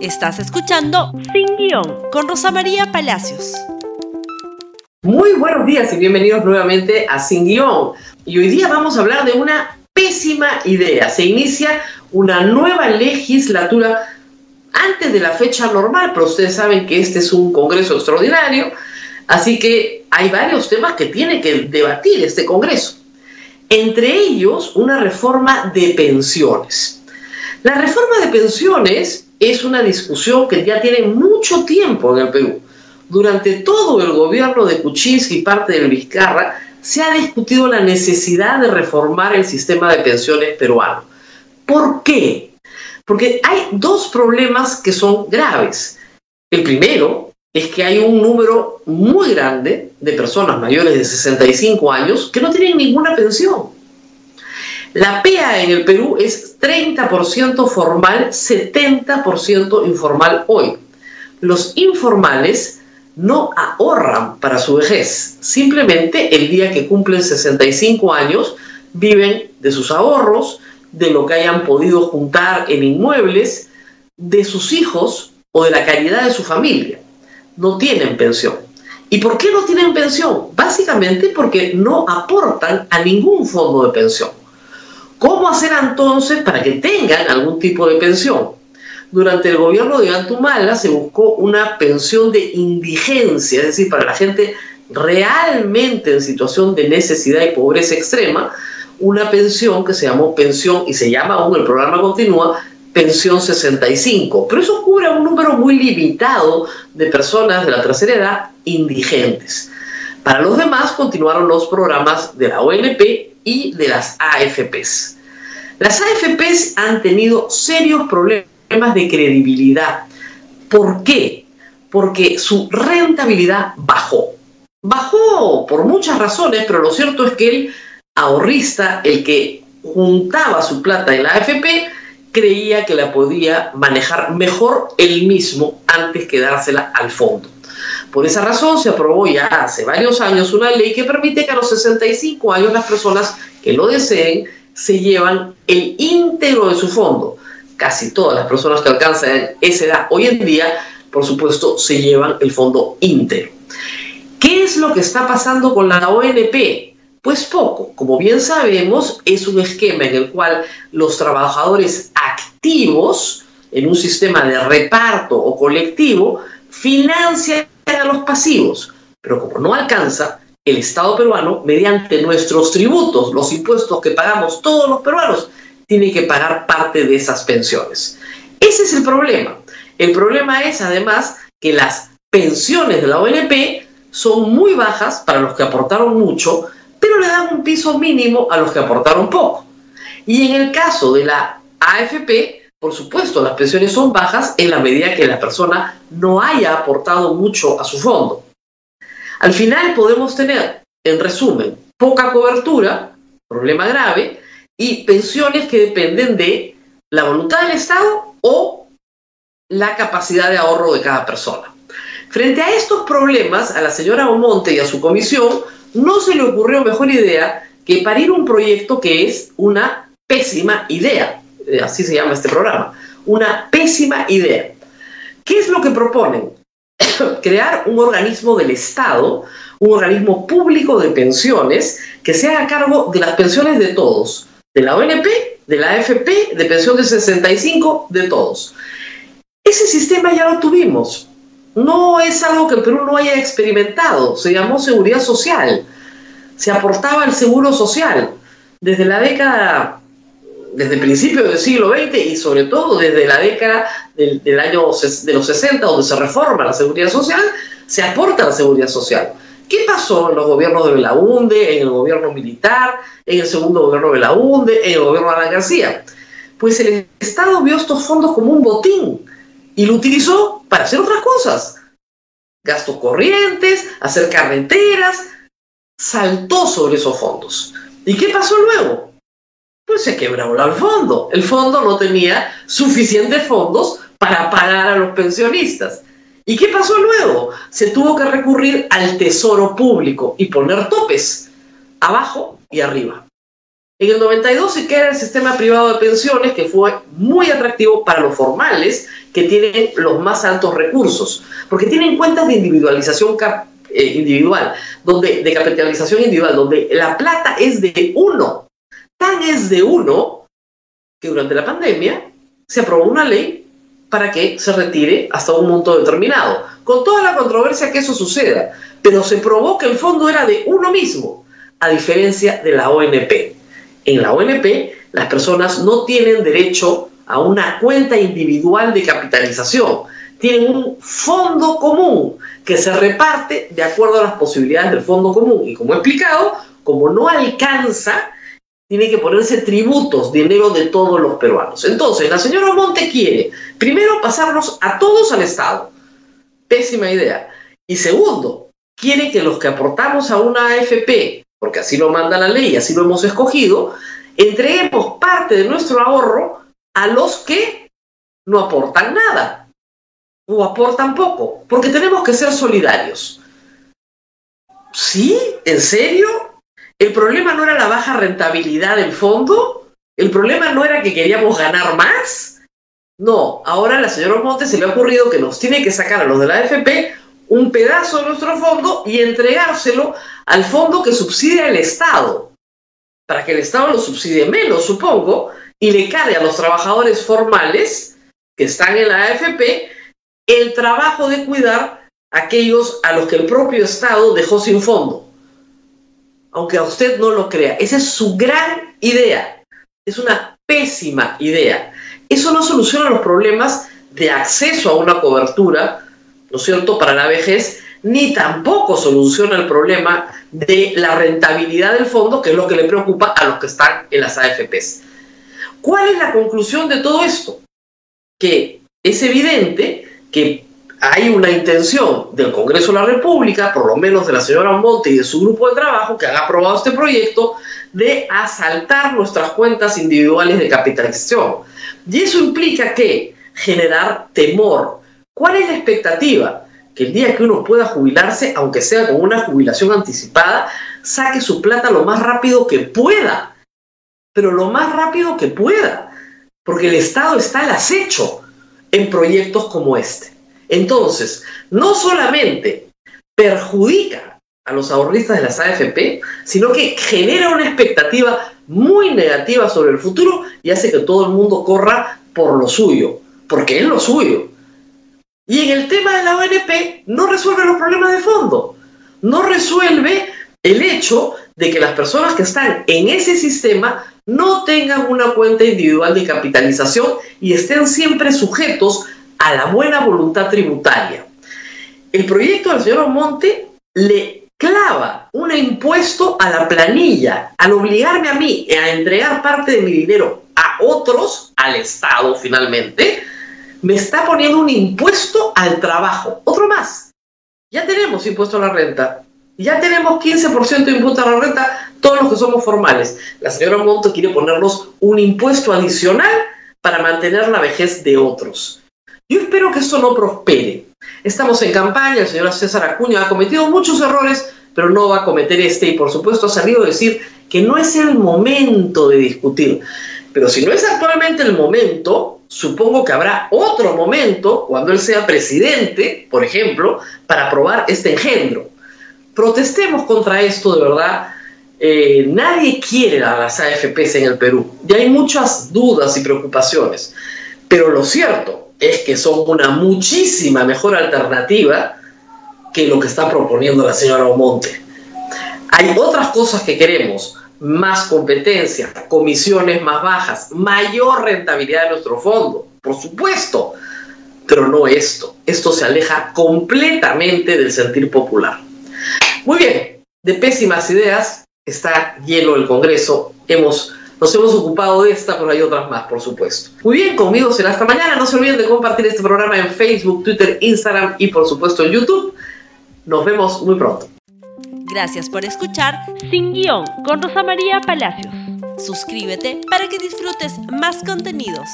Estás escuchando Sin Guión con Rosa María Palacios. Muy buenos días y bienvenidos nuevamente a Sin Guión. Y hoy día vamos a hablar de una pésima idea. Se inicia una nueva legislatura antes de la fecha normal, pero ustedes saben que este es un Congreso extraordinario, así que hay varios temas que tiene que debatir este Congreso. Entre ellos, una reforma de pensiones. La reforma de pensiones es una discusión que ya tiene mucho tiempo en el Perú. Durante todo el gobierno de Kuczynski y parte del Vizcarra se ha discutido la necesidad de reformar el sistema de pensiones peruano. ¿Por qué? Porque hay dos problemas que son graves. El primero es que hay un número muy grande de personas mayores de 65 años que no tienen ninguna pensión. La PEA en el Perú es 30% formal, 70% informal hoy. Los informales no ahorran para su vejez. Simplemente el día que cumplen 65 años viven de sus ahorros, de lo que hayan podido juntar en inmuebles, de sus hijos o de la caridad de su familia. No tienen pensión. ¿Y por qué no tienen pensión? Básicamente porque no aportan a ningún fondo de pensión. ¿Cómo hacer entonces para que tengan algún tipo de pensión? Durante el gobierno de Antumala se buscó una pensión de indigencia, es decir, para la gente realmente en situación de necesidad y pobreza extrema, una pensión que se llamó pensión y se llama aún el programa continúa pensión 65, pero eso cubre a un número muy limitado de personas de la tercera edad indigentes. Para los demás continuaron los programas de la ONP y de las AFPs. Las AFPs han tenido serios problemas de credibilidad. ¿Por qué? Porque su rentabilidad bajó. Bajó por muchas razones, pero lo cierto es que el ahorrista, el que juntaba su plata en la AFP, creía que la podía manejar mejor él mismo antes que dársela al fondo. Por esa razón se aprobó ya hace varios años una ley que permite que a los 65 años las personas que lo deseen se llevan el íntegro de su fondo. Casi todas las personas que alcanzan esa edad hoy en día, por supuesto, se llevan el fondo íntegro. ¿Qué es lo que está pasando con la ONP? Pues poco. Como bien sabemos, es un esquema en el cual los trabajadores activos, en un sistema de reparto o colectivo, financian a los pasivos, pero como no alcanza, el Estado peruano, mediante nuestros tributos, los impuestos que pagamos todos los peruanos, tiene que pagar parte de esas pensiones. Ese es el problema. El problema es además que las pensiones de la ONP son muy bajas para los que aportaron mucho, pero le dan un piso mínimo a los que aportaron poco. Y en el caso de la AFP, por supuesto, las pensiones son bajas en la medida que la persona no haya aportado mucho a su fondo. Al final podemos tener, en resumen, poca cobertura, problema grave, y pensiones que dependen de la voluntad del Estado o la capacidad de ahorro de cada persona. Frente a estos problemas, a la señora Omonte y a su comisión no se le ocurrió mejor idea que parir un proyecto que es una pésima idea. Eh, así se llama este programa, una pésima idea. ¿Qué es lo que proponen? Crear un organismo del Estado, un organismo público de pensiones que se haga cargo de las pensiones de todos, de la ONP, de la AFP, de pensión de 65, de todos. Ese sistema ya lo tuvimos. No es algo que el Perú no haya experimentado. Se llamó seguridad social. Se aportaba al seguro social. Desde la década desde el principio del siglo XX y sobre todo desde la década del, año de los 60, donde se reforma la seguridad social, se aporta la seguridad social. ¿Qué pasó en los gobiernos de Belaunde, en el gobierno militar, en el segundo gobierno de Belaunde, en el gobierno de Alan García? Pues el Estado vio estos fondos como un botín y lo utilizó para hacer otras cosas. Gastos corrientes, hacer carreteras, saltó sobre esos fondos. ¿Y qué pasó luego? Se quebró el fondo. El fondo no tenía suficientes fondos para pagar a los pensionistas. ¿Y qué pasó luego? Se tuvo que recurrir al tesoro público y poner topes abajo y arriba. En el 92 se crea el sistema privado de pensiones que fue muy atractivo para los formales que tienen los más altos recursos, porque tienen cuentas de individualización eh, individual, donde, de capitalización individual, donde la plata es de uno. Tan es de uno que durante la pandemia se aprobó una ley para que se retire hasta un monto determinado, con toda la controversia que eso suceda, pero se probó que el fondo era de uno mismo, a diferencia de la ONP. En la ONP, las personas no tienen derecho a una cuenta individual de capitalización, tienen un fondo común que se reparte de acuerdo a las posibilidades del fondo común. Y como he explicado, como no alcanza, tiene que ponerse tributos, dinero de todos los peruanos. Entonces, la señora Monte quiere, primero, pasarnos a todos al Estado. Pésima idea. Y segundo, quiere que los que aportamos a una AFP, porque así lo manda la ley, así lo hemos escogido, entreguemos parte de nuestro ahorro a los que no aportan nada o aportan poco, porque tenemos que ser solidarios. ¿Sí? ¿En serio? El problema no era la baja rentabilidad del fondo, el problema no era que queríamos ganar más. No, ahora la señora Montes se le ha ocurrido que nos tiene que sacar a los de la AFP un pedazo de nuestro fondo y entregárselo al fondo que subsidia el Estado, para que el Estado lo subsidie menos, supongo, y le cae a los trabajadores formales que están en la AFP el trabajo de cuidar a aquellos a los que el propio Estado dejó sin fondo aunque a usted no lo crea. Esa es su gran idea. Es una pésima idea. Eso no soluciona los problemas de acceso a una cobertura, ¿no es cierto?, para la vejez, ni tampoco soluciona el problema de la rentabilidad del fondo, que es lo que le preocupa a los que están en las AFPs. ¿Cuál es la conclusión de todo esto? Que es evidente que hay una intención del Congreso de la República, por lo menos de la señora Monte y de su grupo de trabajo que han aprobado este proyecto, de asaltar nuestras cuentas individuales de capitalización. Y eso implica que generar temor. ¿Cuál es la expectativa? Que el día que uno pueda jubilarse, aunque sea con una jubilación anticipada, saque su plata lo más rápido que pueda. Pero lo más rápido que pueda. Porque el Estado está al acecho en proyectos como este. Entonces, no solamente perjudica a los ahorristas de las AFP, sino que genera una expectativa muy negativa sobre el futuro y hace que todo el mundo corra por lo suyo, porque es lo suyo. Y en el tema de la ONP no resuelve los problemas de fondo, no resuelve el hecho de que las personas que están en ese sistema no tengan una cuenta individual de capitalización y estén siempre sujetos a la buena voluntad tributaria. El proyecto del señor Monte le clava un impuesto a la planilla al obligarme a mí a entregar parte de mi dinero a otros, al Estado finalmente, me está poniendo un impuesto al trabajo. Otro más. Ya tenemos impuesto a la renta. Ya tenemos 15% de impuesto a la renta todos los que somos formales. La señora Monte quiere ponernos un impuesto adicional para mantener la vejez de otros. Yo espero que esto no prospere. Estamos en campaña, el señor César Acuña ha cometido muchos errores, pero no va a cometer este y por supuesto ha salido a decir que no es el momento de discutir. Pero si no es actualmente el momento, supongo que habrá otro momento cuando él sea presidente, por ejemplo, para aprobar este engendro. Protestemos contra esto de verdad. Eh, nadie quiere a las AFPs en el Perú. Y hay muchas dudas y preocupaciones. Pero lo cierto es que son una muchísima mejor alternativa que lo que está proponiendo la señora Omonte. Hay otras cosas que queremos, más competencia, comisiones más bajas, mayor rentabilidad de nuestro fondo, por supuesto, pero no esto. Esto se aleja completamente del sentir popular. Muy bien, de pésimas ideas está lleno el Congreso. Hemos nos hemos ocupado de esta, pero hay otras más, por supuesto. Muy bien, conmigo será hasta mañana. No se olviden de compartir este programa en Facebook, Twitter, Instagram y por supuesto en YouTube. Nos vemos muy pronto. Gracias por escuchar Sin Guión con Rosa María Palacios. Suscríbete para que disfrutes más contenidos.